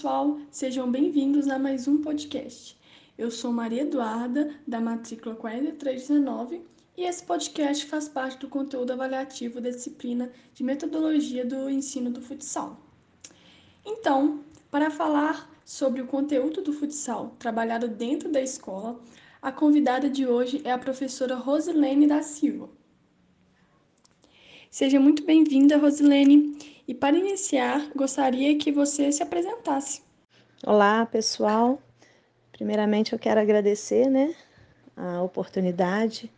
pessoal, sejam bem-vindos a mais um podcast. Eu sou Maria Eduarda, da matrícula 4319, e esse podcast faz parte do conteúdo avaliativo da disciplina de metodologia do ensino do futsal. Então, para falar sobre o conteúdo do futsal trabalhado dentro da escola, a convidada de hoje é a professora Rosilene da Silva. Seja muito bem-vinda, Rosilene. E para iniciar, gostaria que você se apresentasse. Olá, pessoal. Primeiramente, eu quero agradecer, né, a oportunidade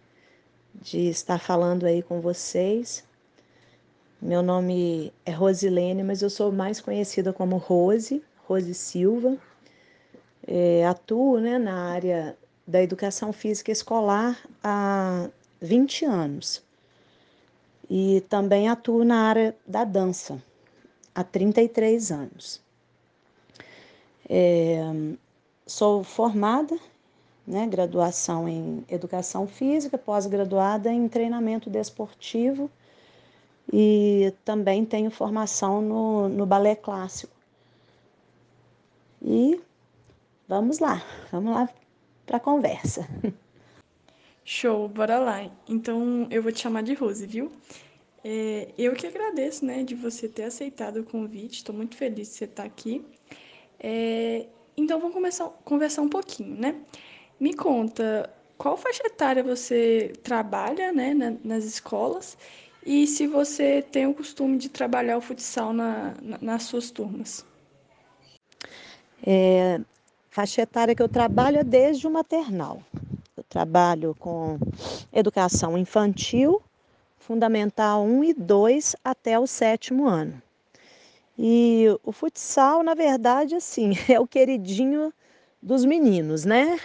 de estar falando aí com vocês. Meu nome é Rosilene, mas eu sou mais conhecida como Rose, Rose Silva. É, atuo né, na área da educação física escolar há 20 anos e também atuo na área da dança há 33 anos. É, sou formada, né, graduação em educação física, pós-graduada em treinamento desportivo e também tenho formação no, no balé clássico. E vamos lá, vamos lá para a conversa. Show, bora lá. Então eu vou te chamar de Rose, viu? É, eu que agradeço, né, de você ter aceitado o convite. Estou muito feliz de você estar aqui. É, então vamos começar conversar um pouquinho, né? Me conta qual faixa etária você trabalha, né, na, nas escolas e se você tem o costume de trabalhar o futsal na, na, nas suas turmas. É, faixa etária que eu trabalho é desde o maternal. Trabalho com educação infantil, fundamental 1 e 2 até o sétimo ano. E o futsal, na verdade, assim, é o queridinho dos meninos, né?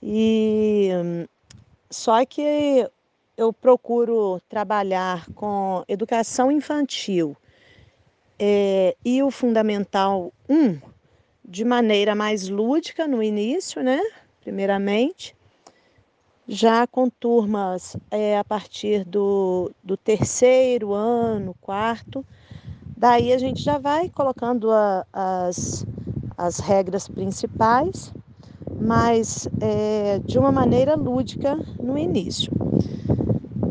E só que eu procuro trabalhar com educação infantil é, e o fundamental 1 de maneira mais lúdica no início, né? Primeiramente, já com turmas é, a partir do, do terceiro ano, quarto, daí a gente já vai colocando a, as, as regras principais, mas é, de uma maneira lúdica no início.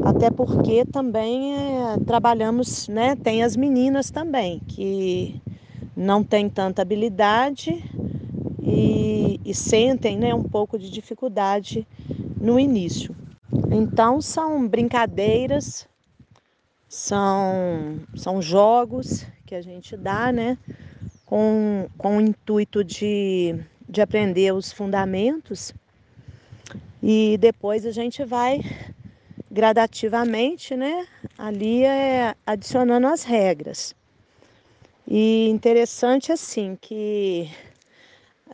Até porque também é, trabalhamos, né? Tem as meninas também, que não têm tanta habilidade e, e sentem né, um pouco de dificuldade no início. Então são brincadeiras, são, são jogos que a gente dá, né? Com, com o intuito de, de aprender os fundamentos e depois a gente vai gradativamente, né? Ali é adicionando as regras. E interessante assim que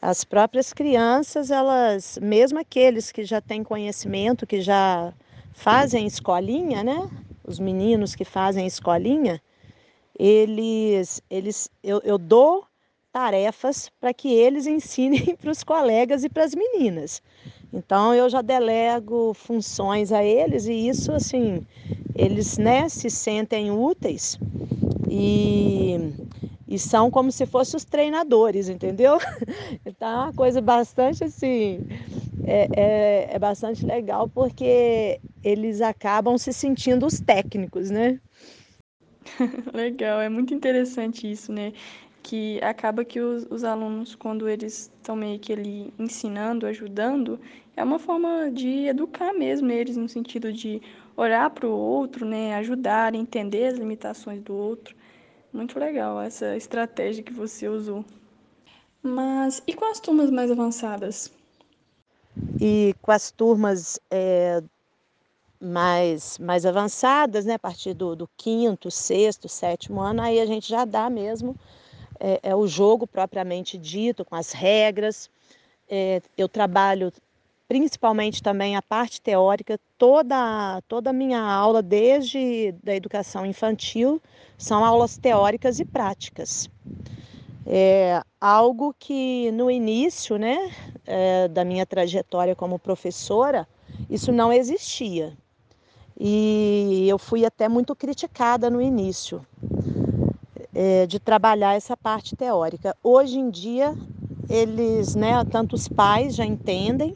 as próprias crianças, elas, mesmo aqueles que já têm conhecimento, que já fazem escolinha, né? Os meninos que fazem escolinha, eles, eles, eu, eu dou tarefas para que eles ensinem para os colegas e para as meninas. Então eu já delego funções a eles e isso assim, eles né, se sentem úteis e e são como se fossem os treinadores, entendeu? É uma coisa bastante assim, é, é, é, bastante legal porque eles acabam se sentindo os técnicos, né? legal, é muito interessante isso, né? Que acaba que os, os alunos, quando eles estão meio que ali ensinando, ajudando, é uma forma de educar mesmo eles, no sentido de olhar para o outro, né? Ajudar, entender as limitações do outro. Muito legal essa estratégia que você usou. Mas e com as turmas mais avançadas? E com as turmas é, mais, mais avançadas, né, a partir do, do, quinto, sexto, sétimo ano, aí a gente já dá mesmo é, é o jogo propriamente dito, com as regras. É, eu trabalho principalmente também a parte teórica, toda, toda a minha aula, desde da educação infantil, são aulas teóricas e práticas. É algo que no início né, é, da minha trajetória como professora, isso não existia. E eu fui até muito criticada no início. é, de trabalhar essa parte teórica. Hoje em dia, eles, né, tanto os pais já entendem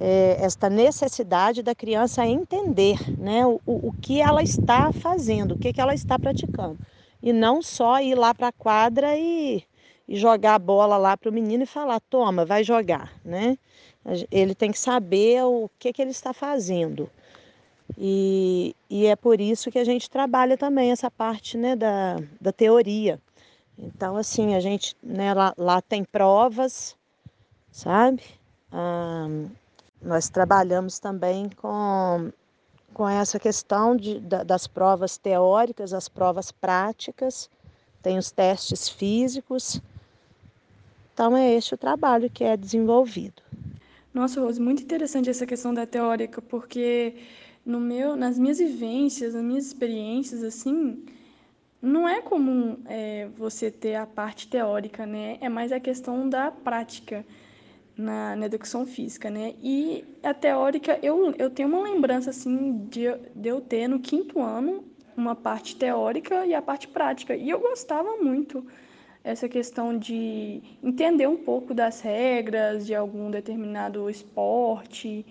é, esta necessidade da criança entender né, o, o que ela está fazendo, o que, que ela está praticando. E não só ir lá para a quadra e, e, jogar a bola lá para o menino e falar, toma, vai jogar. Né? Ele tem que saber o que, que ele está fazendo. E, e é por isso que a gente trabalha também essa parte né, da, da teoria. Então, assim, a gente né, lá, lá tem provas, sabe? Ah, nós trabalhamos também com, com essa questão de, das provas teóricas, as provas práticas, tem os testes físicos. Então, é este o trabalho que é desenvolvido. Nossa, Rose, muito interessante essa questão da teórica, porque no meu, nas minhas vivências, nas minhas experiências, assim, não é comum é, você ter a parte teórica, né? É mais a questão da prática na, na educação física, né? E a teórica, eu, eu tenho uma lembrança, assim, de, de eu ter no quinto ano uma parte teórica e a parte prática. E eu gostava muito essa questão de entender um pouco das regras de algum determinado esporte.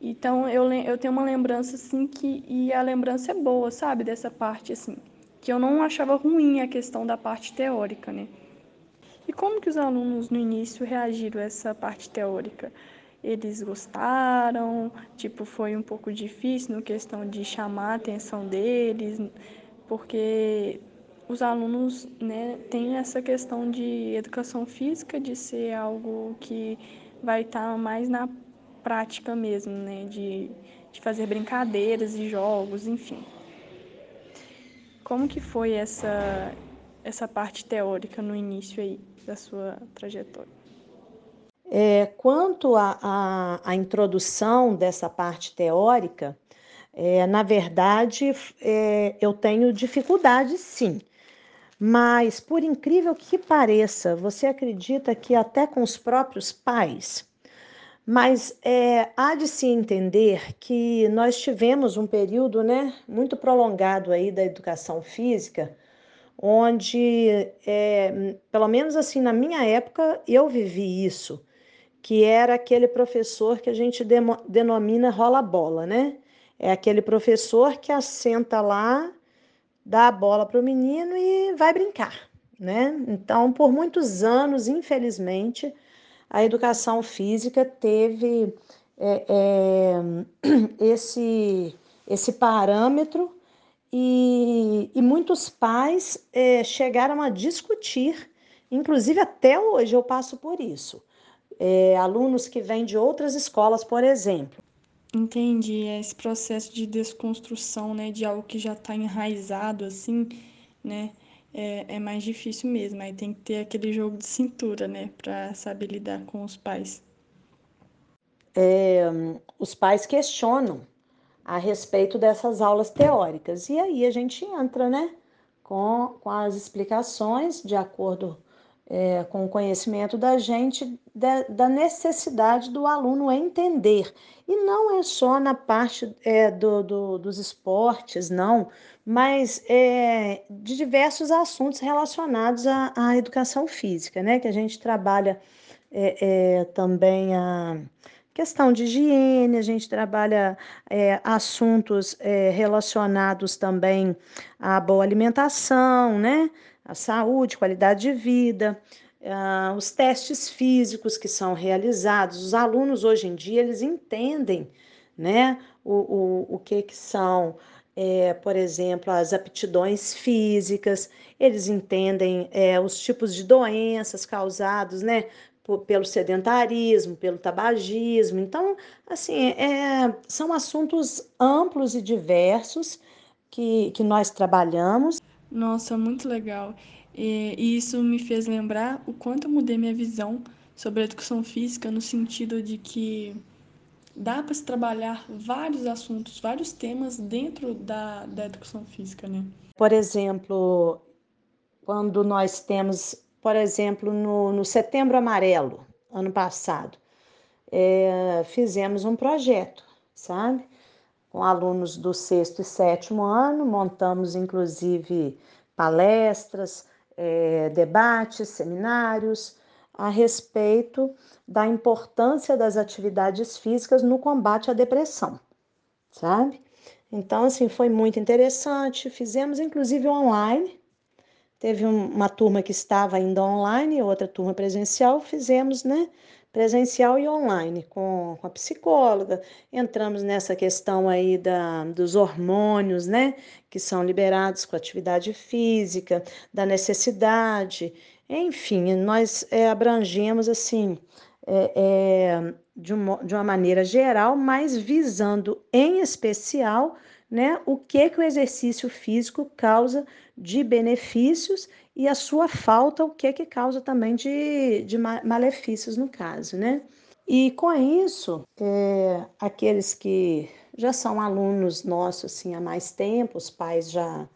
Então, eu, eu tenho uma lembrança, assim, que... E a lembrança é boa, sabe? Dessa parte, assim. Que eu não achava ruim a questão da parte teórica, né? E como que os alunos no início reagiram a essa parte teórica? Eles gostaram? Tipo, foi um pouco difícil no questão de chamar a atenção deles, porque os alunos né, têm essa questão de educação física, de ser algo que vai estar mais na prática mesmo, né, de, de fazer brincadeiras e jogos, enfim. Como que foi essa, essa parte teórica no início aí? da sua trajetória? É, quanto à introdução dessa parte teórica, é, na verdade, é, eu tenho dificuldade sim. Mas, por incrível que pareça, você acredita que até com os próprios pais? Mas é, há de se entender que nós tivemos um período né, muito prolongado aí da educação física, onde, é, pelo menos assim, na minha época, eu vivi isso, que era aquele professor que a gente denomina rola-bola, né? É aquele professor que assenta lá, dá a bola para o menino e vai brincar, né? Então, por muitos anos, infelizmente, a educação física teve é, é, esse, esse parâmetro e, e muitos pais é, chegaram a discutir, inclusive até hoje eu passo por isso. É, alunos que vêm de outras escolas, por exemplo. Entendi, é esse processo de desconstrução, né, de algo que já está enraizado, assim, né, é, é, mais difícil mesmo. Aí tem que ter aquele jogo de cintura, né, para saber lidar com os pais. É, os pais questionam a respeito dessas aulas teóricas. E aí a gente entra, né, com, com as explicações de acordo é, com o conhecimento da gente da, da, necessidade do aluno entender. E não é só na parte é, do, do, dos esportes, não, mas é, de diversos assuntos relacionados à, à, educação física, né? Que a gente trabalha é, é, também a questão de higiene, a gente trabalha é, assuntos é, relacionados também à boa alimentação, né? A saúde, qualidade de vida, uh, os testes físicos que são realizados. Os alunos hoje em dia eles entendem, né? O, o, o que que são é, por exemplo, as aptidões físicas, eles entendem é, os tipos de doenças causados, né, pelo sedentarismo, pelo tabagismo. Então, assim, é, são assuntos amplos e diversos que, que nós trabalhamos. Nossa, muito legal. E, e isso me fez lembrar o quanto eu mudei minha visão sobre a educação física, no sentido de que dá para se trabalhar vários assuntos, vários temas dentro da, da educação física, né? Por exemplo, quando nós temos por exemplo, no, no Setembro Amarelo, ano passado, é, fizemos um projeto, sabe? Com alunos do sexto e sétimo ano, montamos inclusive palestras, é, debates, seminários a respeito da importância das atividades físicas no combate à depressão, sabe? Então, assim, foi muito interessante. Fizemos inclusive online. Teve uma turma que estava ainda online, outra turma presencial. Fizemos, né? Presencial e online com, com a psicóloga. Entramos nessa questão aí da, dos hormônios, né? Que são liberados com atividade física, da necessidade. Enfim, nós é, abrangemos, assim, é, é, de, uma, de uma maneira geral, mas visando em especial né, o que, que o exercício físico causa de benefícios e a sua falta, o que, que causa também de, de malefícios no caso, né? E com isso, é, aqueles que já são alunos nossos assim, há mais tempo, os pais já,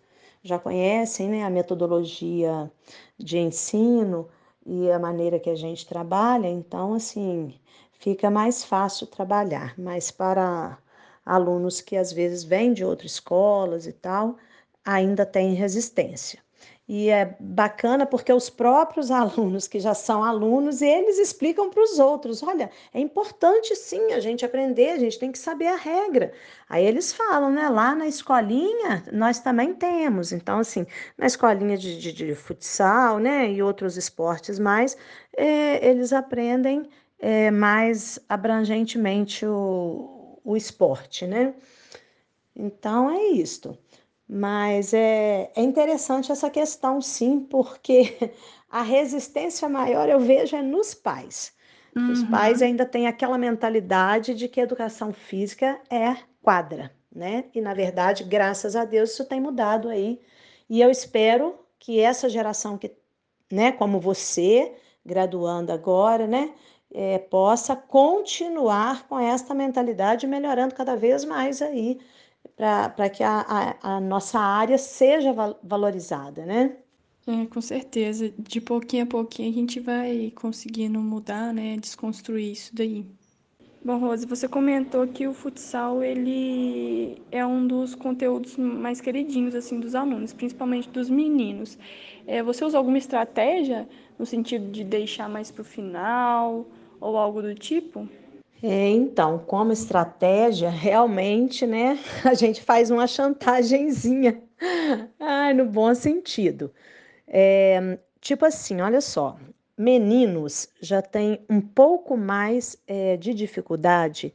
já conhecem né, a metodologia de ensino, e a maneira que a gente trabalha, então assim fica mais fácil trabalhar. Mas para alunos que às vezes vêm de outras escolas e tal, ainda tem resistência. E é bacana porque os próprios alunos que já são alunos, eles explicam para os outros: olha, é importante sim a gente aprender, a gente tem que saber a regra. Aí eles falam, né? Lá na escolinha nós também temos. Então, assim, na escolinha de, de, de futsal, né? E outros esportes mais, é, eles aprendem é, mais abrangentemente o, o esporte, né? Então é isto. Mas é, é interessante essa questão, sim, porque a resistência maior eu vejo é nos pais. Uhum. Os pais ainda têm aquela mentalidade de que a educação física é quadra, né? E na verdade, graças a Deus, isso tem mudado aí. E eu espero que essa geração que, né, como você, graduando agora, né, é, possa continuar com esta mentalidade, melhorando cada vez mais aí para que a, a, a, nossa área seja valorizada, né? É, com certeza. De pouquinho a pouquinho a gente vai conseguindo mudar, né? Desconstruir isso daí. Bom, Rose, você comentou que o futsal ele é um dos conteúdos mais queridinhos assim dos alunos, principalmente dos meninos. É, você usa alguma estratégia no sentido de deixar mais para o final ou algo do tipo? É, então, como estratégia, realmente, né, a gente faz uma chantagemzinha, ai, no bom sentido. É, tipo assim, olha só, meninos já têm um pouco mais é, de dificuldade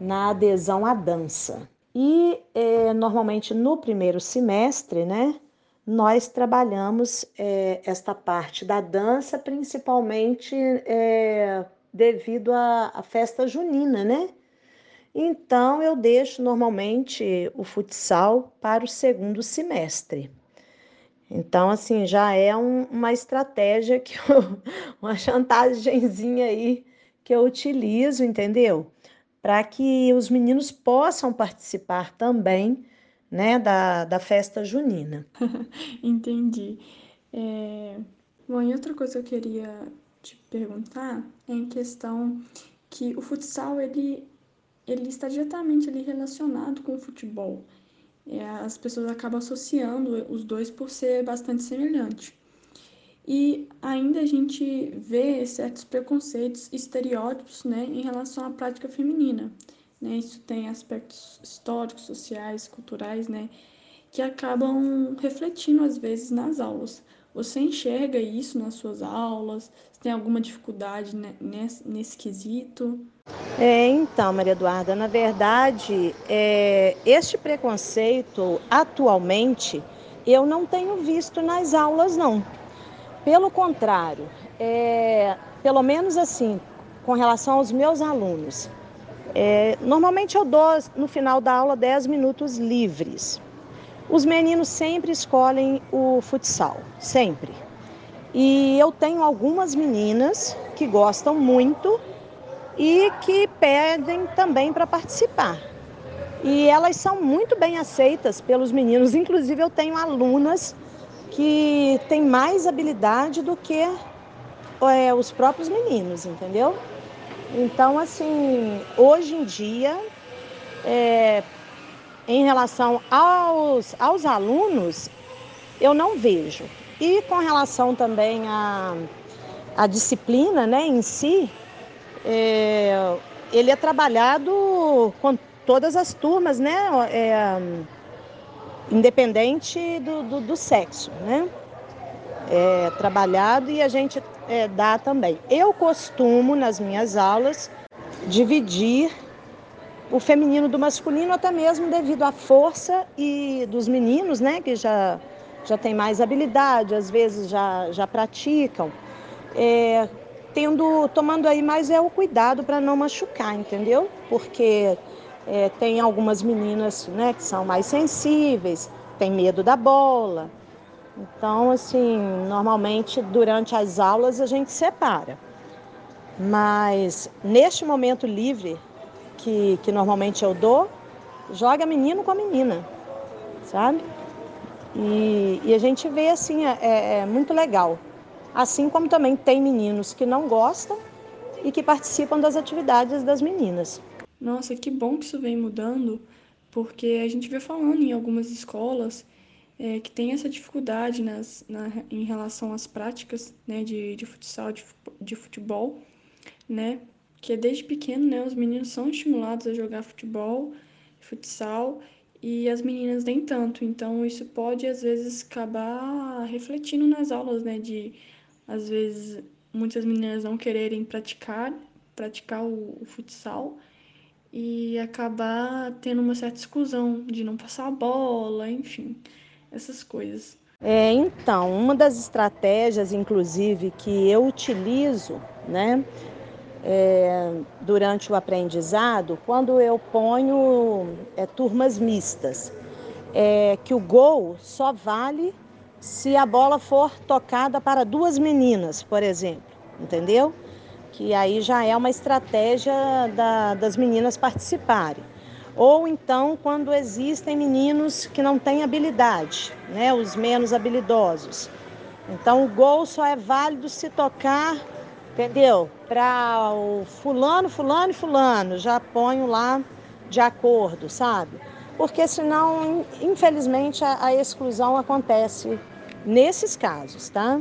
na adesão à dança. E é, normalmente no primeiro semestre, né, nós trabalhamos é, esta parte da dança, principalmente é, devido à, à festa junina, né? Então eu deixo normalmente o futsal para o segundo semestre. Então, assim, já é um, uma estratégia que eu, uma chantagemzinha aí que eu utilizo, entendeu? Para que os meninos possam participar também, né, da, da festa junina. Entendi. É... Bom, e outra coisa que eu queria te perguntar é em questão que o futsal ele, ele está diretamente ali relacionado com o futebol. É, as pessoas acabam associando os dois por ser bastante semelhante. E ainda a gente vê certos preconceitos, estereótipos né, em relação à prática feminina. Né? Isso tem aspectos históricos, sociais, culturais, né, que acabam refletindo às vezes nas aulas. Você enxerga isso nas suas aulas? Você tem alguma dificuldade nesse, nesse quesito? É, então, Maria Eduarda, na verdade, é, este preconceito atualmente eu não tenho visto nas aulas, não. Pelo contrário, é, pelo menos assim, com relação aos meus alunos, é, normalmente eu dou no final da aula 10 minutos livres. Os meninos sempre escolhem o futsal, sempre. E eu tenho algumas meninas que gostam muito e que pedem também para participar. E elas são muito bem aceitas pelos meninos. Inclusive, eu tenho alunas que têm mais habilidade do que é, os próprios meninos, entendeu? Então, assim, hoje em dia, é, em relação aos, aos alunos, eu não vejo. E com relação também à, à disciplina né, em si, é, ele é trabalhado com todas as turmas, né? É, independente do, do, do, sexo, né? É trabalhado e a gente é, dá também. Eu costumo, nas minhas aulas, dividir o feminino do masculino, até mesmo devido à força e dos meninos, né, que já, já tem mais habilidade, às vezes já, já praticam, é, tendo, tomando aí mais é o cuidado para não machucar, entendeu? Porque é, tem algumas meninas né, que são mais sensíveis, tem medo da bola. Então, assim, normalmente durante as aulas a gente separa. Mas neste momento livre que, que normalmente eu dou, joga menino com a menina, sabe? E, e a gente vê assim, é, é, é muito legal. Assim como também tem meninos que não gostam e que participam das atividades das meninas. Nossa, que bom que isso vem mudando, porque a gente vê falando em algumas escolas é, que tem essa dificuldade nas, na, em relação às práticas né, de, de futsal, de, de futebol, né? Que desde pequeno, né, os meninos são estimulados a jogar futebol, futsal, e as meninas nem tanto. Então, isso pode, às vezes, acabar refletindo nas aulas, né? De, às vezes, muitas meninas não quererem praticar, praticar o, o futsal e acabar tendo uma certa exclusão de não passar a bola, enfim, essas coisas. É, então, uma das estratégias, inclusive, que eu utilizo, né, é, durante o aprendizado, quando eu ponho é, turmas mistas, é que o gol só vale se a bola for tocada para duas meninas, por exemplo, entendeu? Que aí já é uma estratégia da, das meninas participarem. Ou então quando existem meninos que não têm habilidade, né, os menos habilidosos. Então o gol só é válido se tocar entendeu? Para o fulano, fulano e fulano, já ponho lá de acordo, sabe? Porque senão, infelizmente, a, a exclusão acontece nesses casos, tá?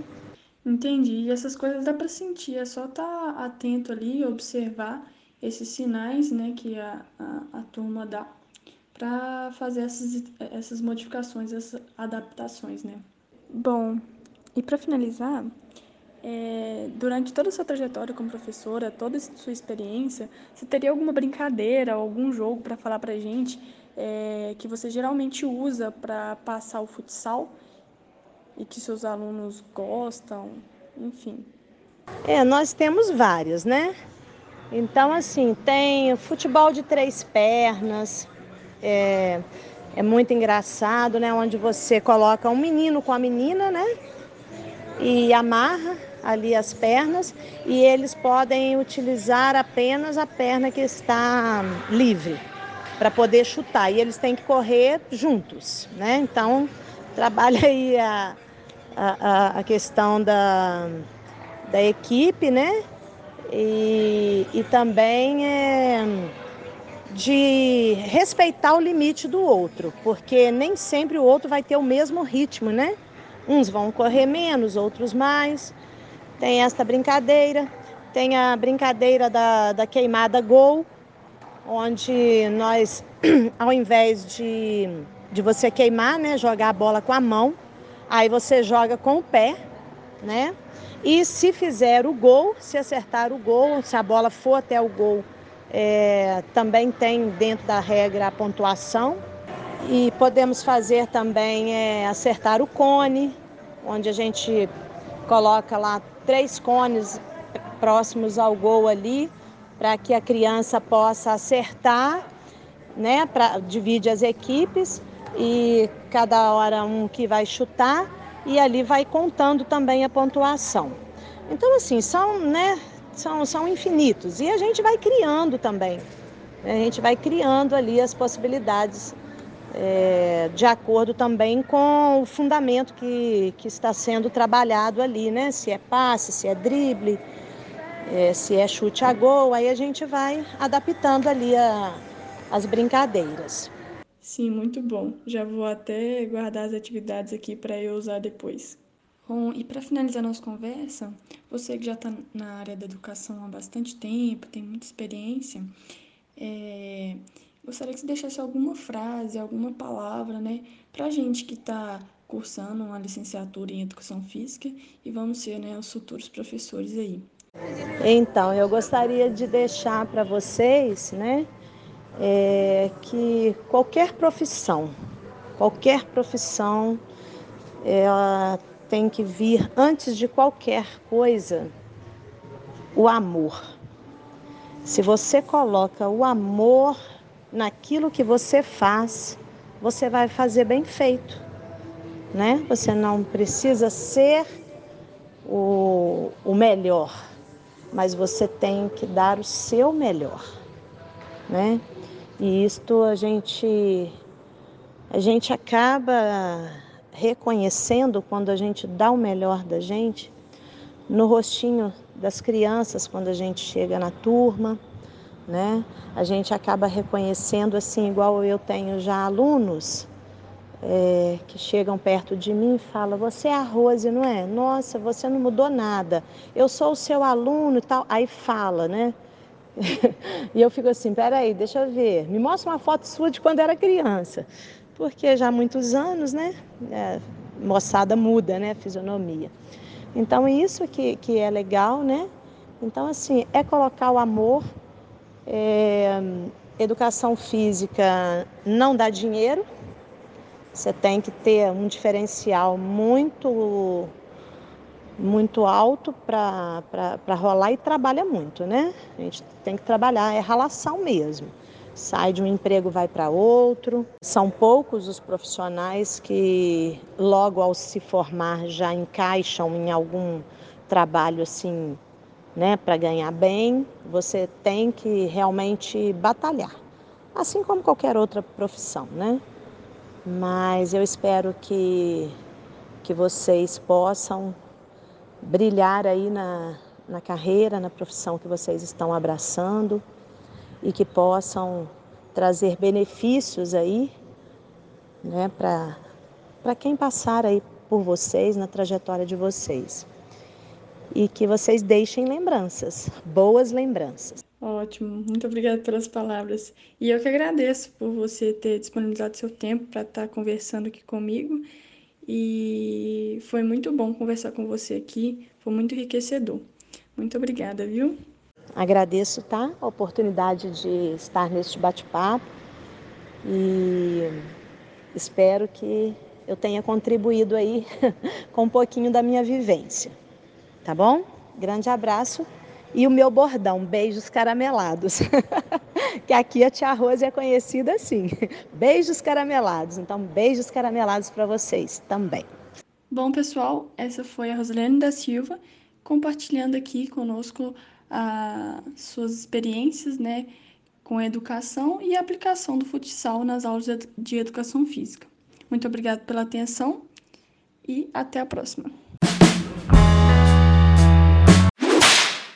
Entendi. E essas coisas dá para sentir, é só estar tá atento ali, observar esses sinais, né, que a, a, a turma dá para fazer essas, essas modificações, essas adaptações, né? Bom, e para finalizar, é, durante toda a sua trajetória como professora, toda a sua experiência, você teria alguma brincadeira, algum jogo para falar para gente é, que você geralmente usa para passar o futsal e que seus alunos gostam, enfim? É, nós temos vários, né? Então, assim, tem futebol de três pernas, é, é muito engraçado, né? Onde você coloca um menino com a menina, né? E amarra ali as pernas e eles podem utilizar apenas a perna que está livre para poder chutar. E eles têm que correr juntos, né? Então, trabalha aí a, a, a questão da, da equipe, né? E, e também é de respeitar o limite do outro, porque nem sempre o outro vai ter o mesmo ritmo, né? Uns vão correr menos, outros mais. Tem esta brincadeira, tem a brincadeira da, da queimada gol, onde nós, ao invés de, de você queimar, né, jogar a bola com a mão, aí você joga com o pé, né? E se fizer o gol, se acertar o gol, se a bola for até o gol, é, também tem dentro da regra a pontuação. E podemos fazer também é, acertar o cone, onde a gente coloca lá três cones próximos ao gol ali, para que a criança possa acertar, né? Pra, divide as equipes e cada hora um que vai chutar e ali vai contando também a pontuação. Então, assim, são, né, são, são infinitos. E a gente vai criando também. A gente vai criando ali as possibilidades é, de acordo também com o fundamento que, que está sendo trabalhado ali, né? Se é passe, se é drible, é, se é chute a gol, aí a gente vai adaptando ali a, as brincadeiras. Sim, muito bom. Já vou até guardar as atividades aqui para eu usar depois. Bom, e para finalizar nossa conversa, você que já está na área da educação há bastante tempo, tem muita experiência, é, gostaria que você deixasse alguma frase, alguma palavra, né, para gente que está cursando uma licenciatura em Educação Física e vamos ser, né, os futuros professores aí. Então, eu gostaria de deixar para vocês, né, é, que qualquer profissão, qualquer profissão, ela tem que vir antes de qualquer coisa o amor. Se você coloca o amor naquilo que você faz, você vai fazer bem feito, né? Você não precisa ser o, o melhor, mas você tem que dar o seu melhor, né? E isto a gente a gente acaba reconhecendo quando a gente dá o melhor da gente no rostinho das crianças quando a gente chega na turma, né? A gente acaba reconhecendo assim, igual eu tenho já alunos é, que chegam perto de mim e falam: Você é a Rose, não é? Nossa, você não mudou nada. Eu sou o seu aluno e tal. Aí fala, né? e eu fico assim: Peraí, deixa eu ver. Me mostra uma foto sua de quando era criança. Porque já há muitos anos, né? É, moçada muda, né? A fisionomia. Então, isso que, que é legal, né? Então, assim, é colocar o amor. É, educação física não dá dinheiro, você tem que ter um diferencial muito muito alto para rolar e trabalha muito, né? A gente tem que trabalhar, é ralação mesmo. Sai de um emprego, vai para outro. São poucos os profissionais que, logo ao se formar, já encaixam em algum trabalho assim, né, para ganhar bem. Você tem que realmente batalhar, assim como qualquer outra profissão, né? mas eu espero que, que vocês possam brilhar aí na, na carreira, na profissão que vocês estão abraçando e que possam trazer benefícios aí né, para quem passar aí por vocês, na trajetória de vocês. E que vocês deixem lembranças, boas lembranças. Ótimo, muito obrigada pelas palavras. E eu que agradeço por você ter disponibilizado seu tempo para estar conversando aqui comigo. E foi muito bom conversar com você aqui, foi muito enriquecedor. Muito obrigada, viu? Agradeço, tá? A oportunidade de estar neste bate-papo e espero que eu tenha contribuído aí com um pouquinho da minha vivência. Tá bom? Grande abraço e o meu bordão, beijos caramelados. que aqui a tia Rose é conhecida assim. Beijos caramelados. Então, beijos caramelados para vocês também. Bom, pessoal, essa foi a Rosilene da Silva compartilhando aqui conosco as suas experiências, né, com a educação e a aplicação do futsal nas aulas de educação física. Muito obrigada pela atenção e até a próxima.